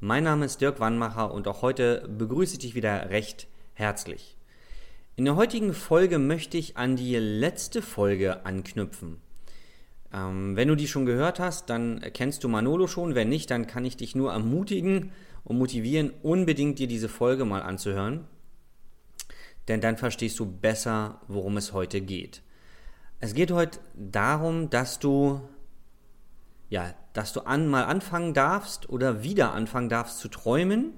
Mein Name ist Dirk Wannmacher und auch heute begrüße ich dich wieder recht herzlich. In der heutigen Folge möchte ich an die letzte Folge anknüpfen. Ähm, wenn du die schon gehört hast, dann kennst du Manolo schon. Wenn nicht, dann kann ich dich nur ermutigen und motivieren, unbedingt dir diese Folge mal anzuhören. Denn dann verstehst du besser, worum es heute geht. Es geht heute darum, dass du ja, dass du an, mal anfangen darfst oder wieder anfangen darfst zu träumen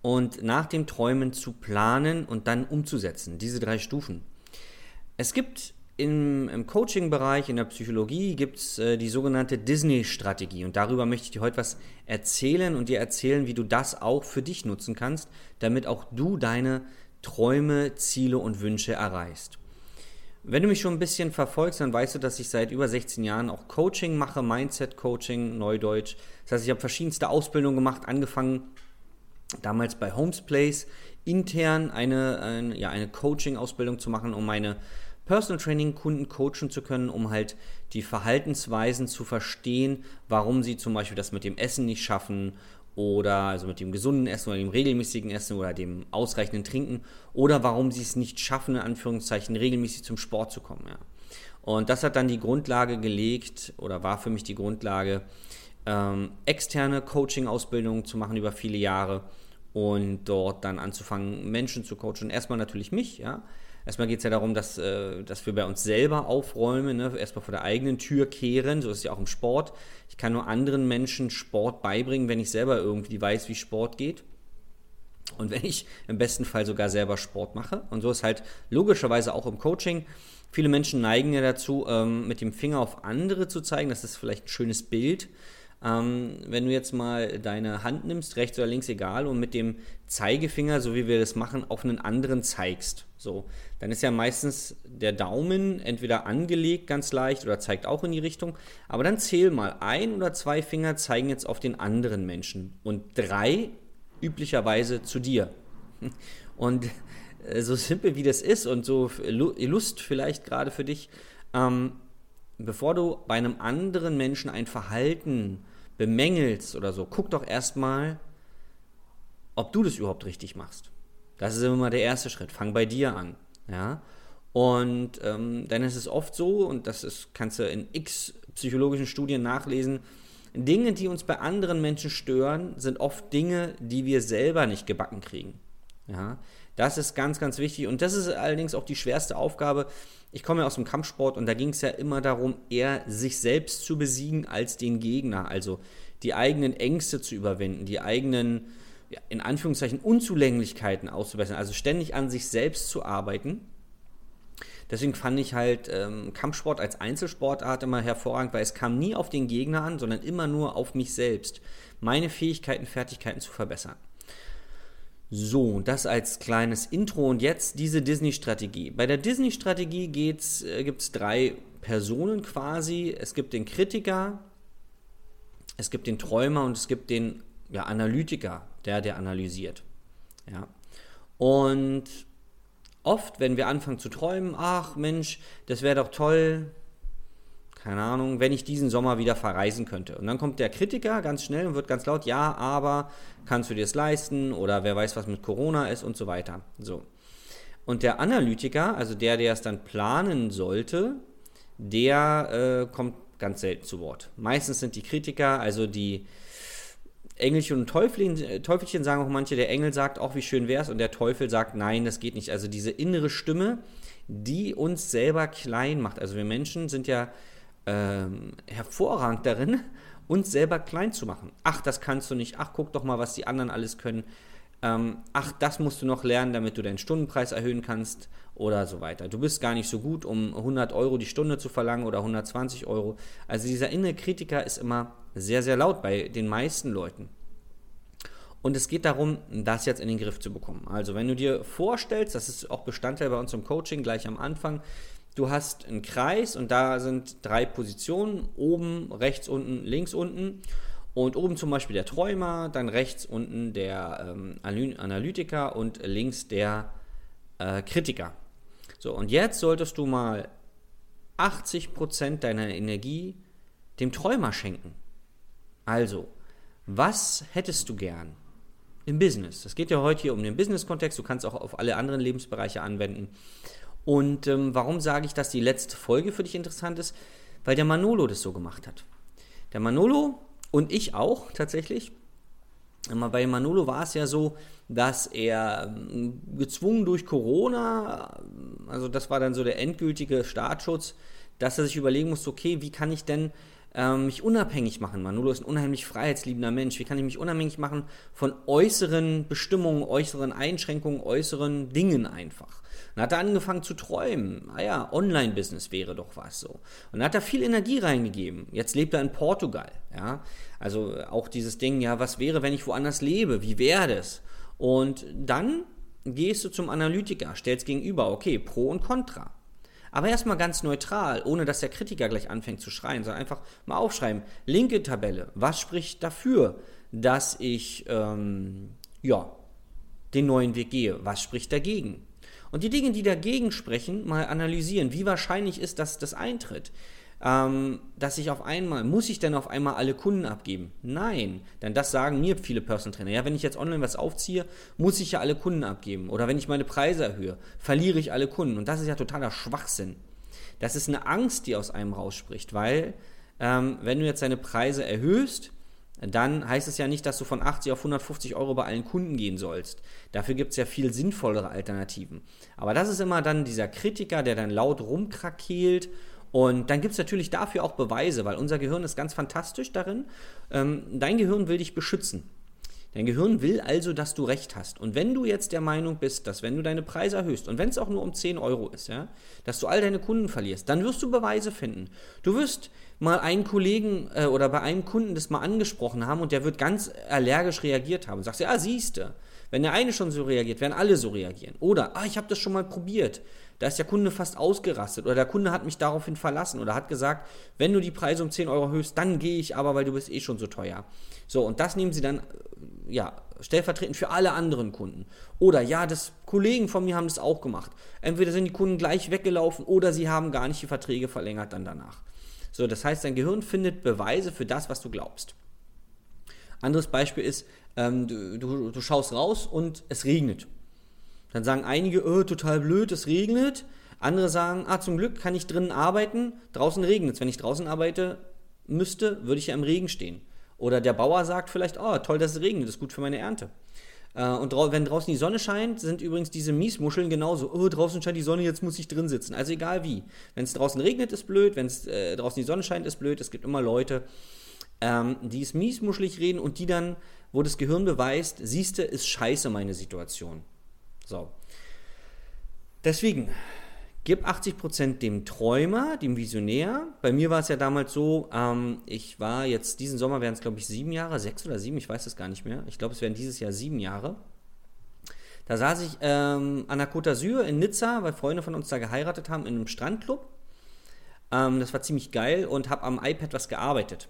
und nach dem Träumen zu planen und dann umzusetzen. Diese drei Stufen. Es gibt im, im Coaching-Bereich, in der Psychologie gibt es äh, die sogenannte Disney-Strategie und darüber möchte ich dir heute was erzählen und dir erzählen, wie du das auch für dich nutzen kannst, damit auch du deine Träume, Ziele und Wünsche erreichst. Wenn du mich schon ein bisschen verfolgst, dann weißt du, dass ich seit über 16 Jahren auch Coaching mache, Mindset-Coaching, Neudeutsch. Das heißt, ich habe verschiedenste Ausbildungen gemacht, angefangen damals bei Homes Place, intern eine, eine, ja, eine Coaching-Ausbildung zu machen, um meine Personal Training Kunden coachen zu können, um halt die Verhaltensweisen zu verstehen, warum sie zum Beispiel das mit dem Essen nicht schaffen oder also mit dem gesunden Essen oder dem regelmäßigen Essen oder dem ausreichenden Trinken oder warum sie es nicht schaffen, in Anführungszeichen regelmäßig zum Sport zu kommen. Ja. Und das hat dann die Grundlage gelegt oder war für mich die Grundlage, ähm, externe Coaching-Ausbildungen zu machen über viele Jahre und dort dann anzufangen, Menschen zu coachen. Erstmal natürlich mich, ja, Erstmal geht es ja darum, dass, äh, dass wir bei uns selber aufräumen, ne? erstmal vor der eigenen Tür kehren, so ist es ja auch im Sport. Ich kann nur anderen Menschen Sport beibringen, wenn ich selber irgendwie weiß, wie Sport geht. Und wenn ich im besten Fall sogar selber Sport mache. Und so ist halt logischerweise auch im Coaching. Viele Menschen neigen ja dazu, ähm, mit dem Finger auf andere zu zeigen. Das ist vielleicht ein schönes Bild. Ähm, wenn du jetzt mal deine Hand nimmst, rechts oder links, egal, und mit dem Zeigefinger, so wie wir das machen, auf einen anderen zeigst. So, dann ist ja meistens der Daumen entweder angelegt ganz leicht oder zeigt auch in die Richtung. Aber dann zähl mal, ein oder zwei Finger zeigen jetzt auf den anderen Menschen und drei üblicherweise zu dir. Und äh, so simpel wie das ist und so Lust vielleicht gerade für dich, ähm, bevor du bei einem anderen Menschen ein Verhalten bemängelst oder so, guck doch erstmal, ob du das überhaupt richtig machst. Das ist immer der erste Schritt. Fang bei dir an. Ja? Und ähm, dann ist es oft so, und das ist, kannst du in x psychologischen Studien nachlesen, Dinge, die uns bei anderen Menschen stören, sind oft Dinge, die wir selber nicht gebacken kriegen. Ja? Das ist ganz, ganz wichtig. Und das ist allerdings auch die schwerste Aufgabe. Ich komme ja aus dem Kampfsport und da ging es ja immer darum, eher sich selbst zu besiegen als den Gegner. Also die eigenen Ängste zu überwinden, die eigenen, in Anführungszeichen, Unzulänglichkeiten auszubessern. Also ständig an sich selbst zu arbeiten. Deswegen fand ich halt ähm, Kampfsport als Einzelsportart immer hervorragend, weil es kam nie auf den Gegner an, sondern immer nur auf mich selbst, meine Fähigkeiten, Fertigkeiten zu verbessern. So, das als kleines Intro und jetzt diese Disney-Strategie. Bei der Disney-Strategie äh, gibt es drei Personen quasi. Es gibt den Kritiker, es gibt den Träumer und es gibt den ja, Analytiker, der, der analysiert. Ja. Und Oft, wenn wir anfangen zu träumen, ach Mensch, das wäre doch toll, keine Ahnung, wenn ich diesen Sommer wieder verreisen könnte. Und dann kommt der Kritiker ganz schnell und wird ganz laut, ja, aber kannst du dir es leisten oder wer weiß, was mit Corona ist und so weiter. So. Und der Analytiker, also der, der es dann planen sollte, der äh, kommt ganz selten zu Wort. Meistens sind die Kritiker, also die Engelchen und Teufelchen, Teufelchen sagen auch manche, der Engel sagt auch, wie schön wäre es, und der Teufel sagt, nein, das geht nicht. Also diese innere Stimme, die uns selber klein macht. Also wir Menschen sind ja ähm, hervorragend darin, uns selber klein zu machen. Ach, das kannst du nicht. Ach, guck doch mal, was die anderen alles können. Ähm, ach, das musst du noch lernen, damit du deinen Stundenpreis erhöhen kannst oder so weiter. Du bist gar nicht so gut, um 100 Euro die Stunde zu verlangen oder 120 Euro. Also dieser innere Kritiker ist immer sehr, sehr laut bei den meisten Leuten. Und es geht darum, das jetzt in den Griff zu bekommen. Also wenn du dir vorstellst, das ist auch Bestandteil bei uns im Coaching gleich am Anfang, du hast einen Kreis und da sind drei Positionen, oben, rechts unten, links unten. Und oben zum Beispiel der Träumer, dann rechts unten der ähm, Analytiker und links der äh, Kritiker. So, und jetzt solltest du mal 80% deiner Energie dem Träumer schenken. Also, was hättest du gern im Business? Das geht ja heute hier um den Business-Kontext, du kannst auch auf alle anderen Lebensbereiche anwenden. Und ähm, warum sage ich, dass die letzte Folge für dich interessant ist? Weil der Manolo das so gemacht hat. Der Manolo und ich auch tatsächlich. Bei Manolo war es ja so, dass er ähm, gezwungen durch Corona, also das war dann so der endgültige Startschutz, dass er sich überlegen musste, okay, wie kann ich denn ähm, mich unabhängig machen. Manolo ist ein unheimlich freiheitsliebender Mensch. Wie kann ich mich unabhängig machen von äußeren Bestimmungen, äußeren Einschränkungen, äußeren Dingen einfach? Dann hat er angefangen zu träumen. Ah ja, Online-Business wäre doch was so. Und dann hat er viel Energie reingegeben. Jetzt lebt er in Portugal. Ja, also auch dieses Ding, ja, was wäre, wenn ich woanders lebe? Wie wäre das? Und dann gehst du zum Analytiker, stellst gegenüber, okay, Pro und Contra. Aber erstmal ganz neutral, ohne dass der Kritiker gleich anfängt zu schreien, sondern einfach mal aufschreiben. Linke Tabelle, was spricht dafür, dass ich ähm, ja, den neuen Weg gehe? Was spricht dagegen? Und die Dinge, die dagegen sprechen, mal analysieren. Wie wahrscheinlich ist, dass das eintritt? Ähm, dass ich auf einmal, muss ich denn auf einmal alle Kunden abgeben? Nein, denn das sagen mir viele Personal Trainer. Ja, wenn ich jetzt online was aufziehe, muss ich ja alle Kunden abgeben. Oder wenn ich meine Preise erhöhe, verliere ich alle Kunden. Und das ist ja totaler Schwachsinn. Das ist eine Angst, die aus einem rausspricht, weil ähm, wenn du jetzt deine Preise erhöhst, dann heißt es ja nicht, dass du von 80 auf 150 Euro bei allen Kunden gehen sollst. Dafür gibt es ja viel sinnvollere Alternativen. Aber das ist immer dann dieser Kritiker, der dann laut rumkrakeelt. Und dann gibt es natürlich dafür auch Beweise, weil unser Gehirn ist ganz fantastisch darin. Ähm, dein Gehirn will dich beschützen. Dein Gehirn will also, dass du recht hast. Und wenn du jetzt der Meinung bist, dass wenn du deine Preise erhöhst, und wenn es auch nur um 10 Euro ist, ja, dass du all deine Kunden verlierst, dann wirst du Beweise finden. Du wirst mal einen Kollegen äh, oder bei einem Kunden das mal angesprochen haben und der wird ganz allergisch reagiert haben. Und sagst du, ja, siehste, wenn der eine schon so reagiert, werden alle so reagieren. Oder, ah, ich habe das schon mal probiert. Da ist der Kunde fast ausgerastet oder der Kunde hat mich daraufhin verlassen oder hat gesagt, wenn du die Preise um 10 Euro erhöhst, dann gehe ich aber, weil du bist eh schon so teuer. So, und das nehmen sie dann ja, stellvertretend für alle anderen Kunden. Oder ja, das Kollegen von mir haben das auch gemacht. Entweder sind die Kunden gleich weggelaufen oder sie haben gar nicht die Verträge verlängert dann danach. So, das heißt, dein Gehirn findet Beweise für das, was du glaubst. Anderes Beispiel ist, ähm, du, du, du, schaust raus und es regnet. Dann sagen einige, oh, total blöd, es regnet. Andere sagen, ah, zum Glück kann ich drinnen arbeiten, draußen regnet es. Wenn ich draußen arbeite müsste, würde ich ja im Regen stehen. Oder der Bauer sagt vielleicht, oh, toll, dass es regnet, das ist gut für meine Ernte. Äh, und wenn draußen die Sonne scheint, sind übrigens diese Miesmuscheln genauso. Oh, draußen scheint die Sonne, jetzt muss ich drin sitzen. Also egal wie. Wenn es draußen regnet, ist blöd. Wenn es äh, draußen die Sonne scheint, ist blöd. Es gibt immer Leute, ähm, die es miesmuschelig reden und die dann, wo das Gehirn beweist, siehste, ist scheiße meine Situation. So. Deswegen, Gib 80% dem Träumer, dem Visionär. Bei mir war es ja damals so, ähm, ich war jetzt, diesen Sommer wären es glaube ich sieben Jahre, sechs oder sieben, ich weiß es gar nicht mehr. Ich glaube, es wären dieses Jahr sieben Jahre. Da saß ich ähm, an der Côte d'Azur in Nizza, weil Freunde von uns da geheiratet haben, in einem Strandclub. Ähm, das war ziemlich geil und habe am iPad was gearbeitet.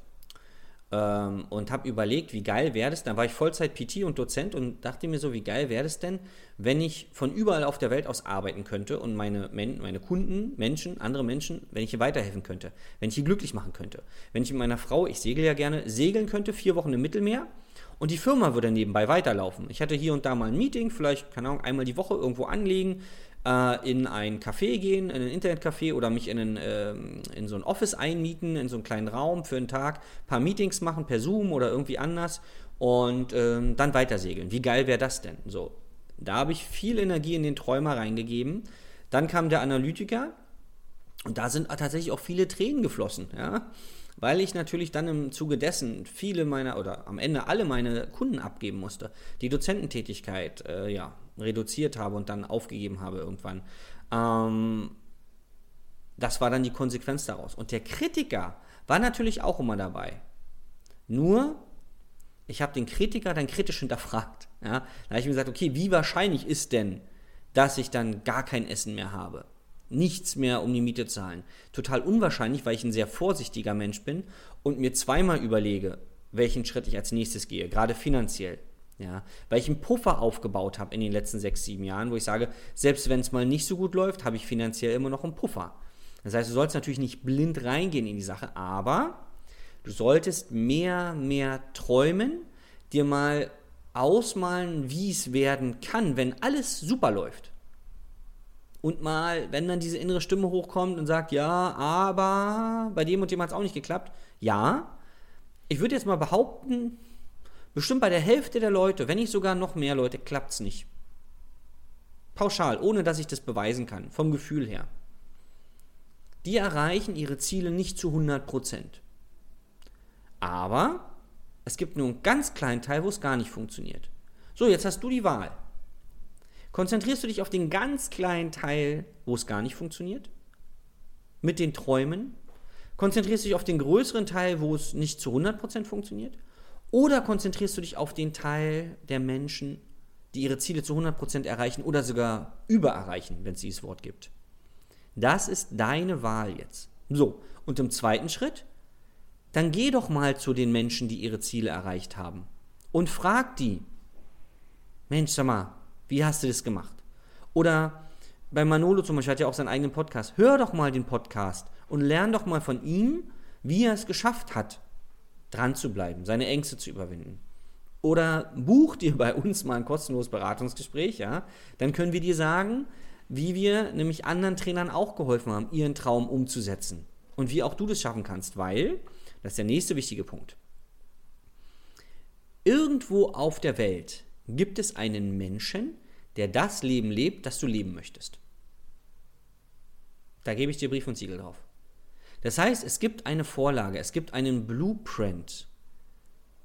Ähm, und habe überlegt, wie geil wäre das. Dann war ich Vollzeit PT und Dozent und dachte mir so, wie geil wäre das denn, wenn ich von überall auf der Welt aus arbeiten könnte und meine, meine Kunden, Menschen, andere Menschen, wenn ich hier weiterhelfen könnte, wenn ich hier glücklich machen könnte. Wenn ich mit meiner Frau, ich segel ja gerne, segeln könnte, vier Wochen im Mittelmeer und die Firma würde nebenbei weiterlaufen. Ich hatte hier und da mal ein Meeting, vielleicht, keine Ahnung, einmal die Woche irgendwo anlegen, äh, in ein Café gehen, in ein Internetcafé oder mich in, einen, äh, in so ein Office einmieten, in so einen kleinen Raum für einen Tag, ein paar Meetings machen per Zoom oder irgendwie anders und äh, dann weiter segeln. Wie geil wäre das denn? So, da habe ich viel Energie in den Träumer reingegeben. Dann kam der Analytiker und da sind tatsächlich auch viele Tränen geflossen, ja weil ich natürlich dann im Zuge dessen viele meiner oder am Ende alle meine Kunden abgeben musste, die Dozententätigkeit äh, ja, reduziert habe und dann aufgegeben habe irgendwann. Ähm, das war dann die Konsequenz daraus. Und der Kritiker war natürlich auch immer dabei. Nur, ich habe den Kritiker dann kritisch hinterfragt. Ja? Da habe ich mir gesagt, okay, wie wahrscheinlich ist denn, dass ich dann gar kein Essen mehr habe? Nichts mehr, um die Miete zu zahlen. Total unwahrscheinlich, weil ich ein sehr vorsichtiger Mensch bin und mir zweimal überlege, welchen Schritt ich als nächstes gehe, gerade finanziell. Ja, weil ich einen Puffer aufgebaut habe in den letzten sechs, sieben Jahren, wo ich sage, selbst wenn es mal nicht so gut läuft, habe ich finanziell immer noch einen Puffer. Das heißt, du sollst natürlich nicht blind reingehen in die Sache, aber du solltest mehr, mehr träumen, dir mal ausmalen, wie es werden kann, wenn alles super läuft. Und mal, wenn dann diese innere Stimme hochkommt und sagt, ja, aber bei dem und dem hat es auch nicht geklappt. Ja, ich würde jetzt mal behaupten, Bestimmt bei der Hälfte der Leute, wenn nicht sogar noch mehr Leute, klappt es nicht. Pauschal, ohne dass ich das beweisen kann, vom Gefühl her. Die erreichen ihre Ziele nicht zu 100%. Aber es gibt nur einen ganz kleinen Teil, wo es gar nicht funktioniert. So, jetzt hast du die Wahl. Konzentrierst du dich auf den ganz kleinen Teil, wo es gar nicht funktioniert? Mit den Träumen? Konzentrierst du dich auf den größeren Teil, wo es nicht zu 100% funktioniert? Oder konzentrierst du dich auf den Teil der Menschen, die ihre Ziele zu 100% erreichen oder sogar übererreichen, wenn es dieses Wort gibt? Das ist deine Wahl jetzt. So, und im zweiten Schritt, dann geh doch mal zu den Menschen, die ihre Ziele erreicht haben und frag die, Mensch, sag mal, wie hast du das gemacht? Oder bei Manolo zum Beispiel hat ja auch seinen eigenen Podcast. Hör doch mal den Podcast und lern doch mal von ihm, wie er es geschafft hat, dran zu bleiben, seine Ängste zu überwinden. Oder buch dir bei uns mal ein kostenloses Beratungsgespräch, ja, dann können wir dir sagen, wie wir nämlich anderen Trainern auch geholfen haben, ihren Traum umzusetzen. Und wie auch du das schaffen kannst, weil, das ist der nächste wichtige Punkt. Irgendwo auf der Welt gibt es einen Menschen, der das Leben lebt, das du leben möchtest. Da gebe ich dir Brief und Siegel drauf. Das heißt, es gibt eine Vorlage, es gibt einen Blueprint,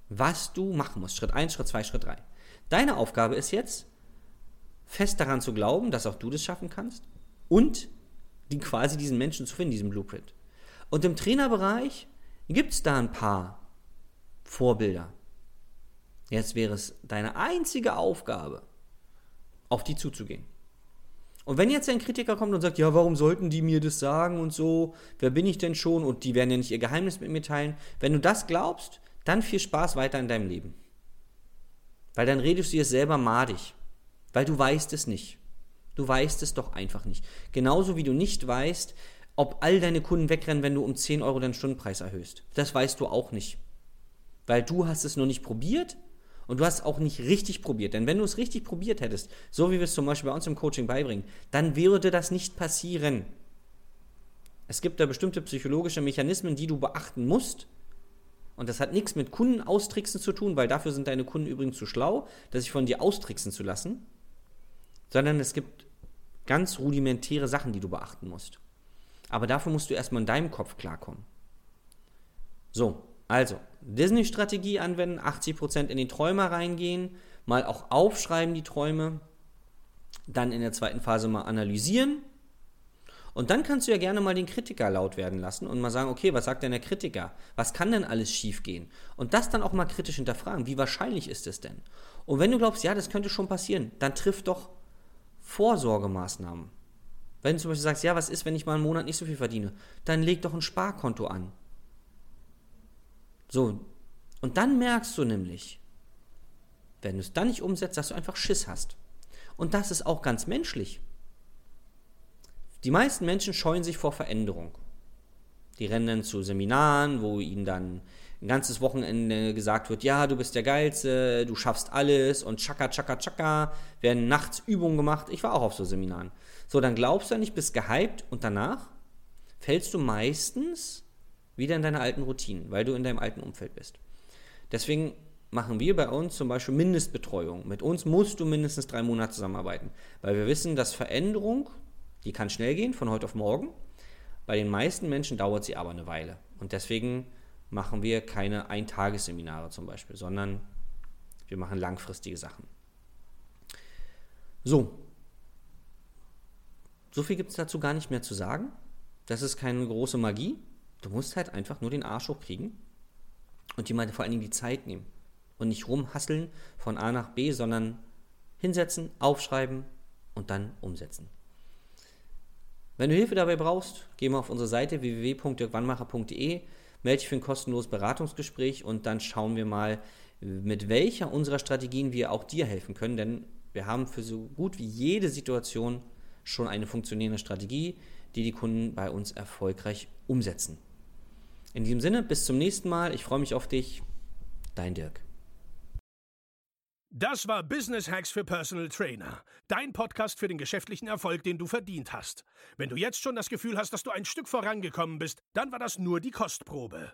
was du machen musst. Schritt 1, Schritt 2, Schritt 3. Deine Aufgabe ist jetzt, fest daran zu glauben, dass auch du das schaffen kannst und die, quasi diesen Menschen zu finden, diesen Blueprint. Und im Trainerbereich gibt es da ein paar Vorbilder. Jetzt wäre es deine einzige Aufgabe, auf die zuzugehen. Und wenn jetzt ein Kritiker kommt und sagt, ja, warum sollten die mir das sagen und so, wer bin ich denn schon und die werden ja nicht ihr Geheimnis mit mir teilen, wenn du das glaubst, dann viel Spaß weiter in deinem Leben. Weil dann redest du dir selber madig, weil du weißt es nicht. Du weißt es doch einfach nicht. Genauso wie du nicht weißt, ob all deine Kunden wegrennen, wenn du um 10 Euro deinen Stundenpreis erhöhst. Das weißt du auch nicht. Weil du hast es noch nicht probiert und du hast auch nicht richtig probiert. Denn wenn du es richtig probiert hättest, so wie wir es zum Beispiel bei uns im Coaching beibringen, dann würde das nicht passieren. Es gibt da bestimmte psychologische Mechanismen, die du beachten musst. Und das hat nichts mit Kunden austricksen zu tun, weil dafür sind deine Kunden übrigens zu schlau, das sich von dir austricksen zu lassen. Sondern es gibt ganz rudimentäre Sachen, die du beachten musst. Aber dafür musst du erstmal in deinem Kopf klarkommen. So, also, Disney-Strategie anwenden, 80% in die Träume reingehen, mal auch aufschreiben die Träume, dann in der zweiten Phase mal analysieren. Und dann kannst du ja gerne mal den Kritiker laut werden lassen und mal sagen, okay, was sagt denn der Kritiker? Was kann denn alles schiefgehen? Und das dann auch mal kritisch hinterfragen. Wie wahrscheinlich ist es denn? Und wenn du glaubst, ja, das könnte schon passieren, dann triff doch Vorsorgemaßnahmen. Wenn du zum Beispiel sagst, ja, was ist, wenn ich mal einen Monat nicht so viel verdiene? Dann leg doch ein Sparkonto an. So, Und dann merkst du nämlich, wenn du es dann nicht umsetzt, dass du einfach Schiss hast. Und das ist auch ganz menschlich. Die meisten Menschen scheuen sich vor Veränderung. Die rennen dann zu Seminaren, wo ihnen dann ein ganzes Wochenende gesagt wird, ja, du bist der Geilste, du schaffst alles und tschakka, tschakka, tschakka, werden nachts Übungen gemacht. Ich war auch auf so Seminaren. So, dann glaubst du nicht, bist gehypt und danach fällst du meistens wieder in deine alten Routinen, weil du in deinem alten Umfeld bist. Deswegen machen wir bei uns zum Beispiel Mindestbetreuung. Mit uns musst du mindestens drei Monate zusammenarbeiten, weil wir wissen, dass Veränderung, die kann schnell gehen, von heute auf morgen. Bei den meisten Menschen dauert sie aber eine Weile. Und deswegen machen wir keine Eintagesseminare zum Beispiel, sondern wir machen langfristige Sachen. So. So viel gibt es dazu gar nicht mehr zu sagen. Das ist keine große Magie. Du musst halt einfach nur den Arsch hochkriegen und dir mal vor allen Dingen die Zeit nehmen. Und nicht rumhasseln von A nach B, sondern hinsetzen, aufschreiben und dann umsetzen. Wenn du Hilfe dabei brauchst, geh mal auf unsere Seite www.dirkwannmacher.de melde dich für ein kostenloses Beratungsgespräch und dann schauen wir mal, mit welcher unserer Strategien wir auch dir helfen können, denn wir haben für so gut wie jede Situation schon eine funktionierende Strategie, die die Kunden bei uns erfolgreich umsetzen. In diesem Sinne, bis zum nächsten Mal. Ich freue mich auf dich. Dein Dirk. Das war Business Hacks für Personal Trainer. Dein Podcast für den geschäftlichen Erfolg, den du verdient hast. Wenn du jetzt schon das Gefühl hast, dass du ein Stück vorangekommen bist, dann war das nur die Kostprobe.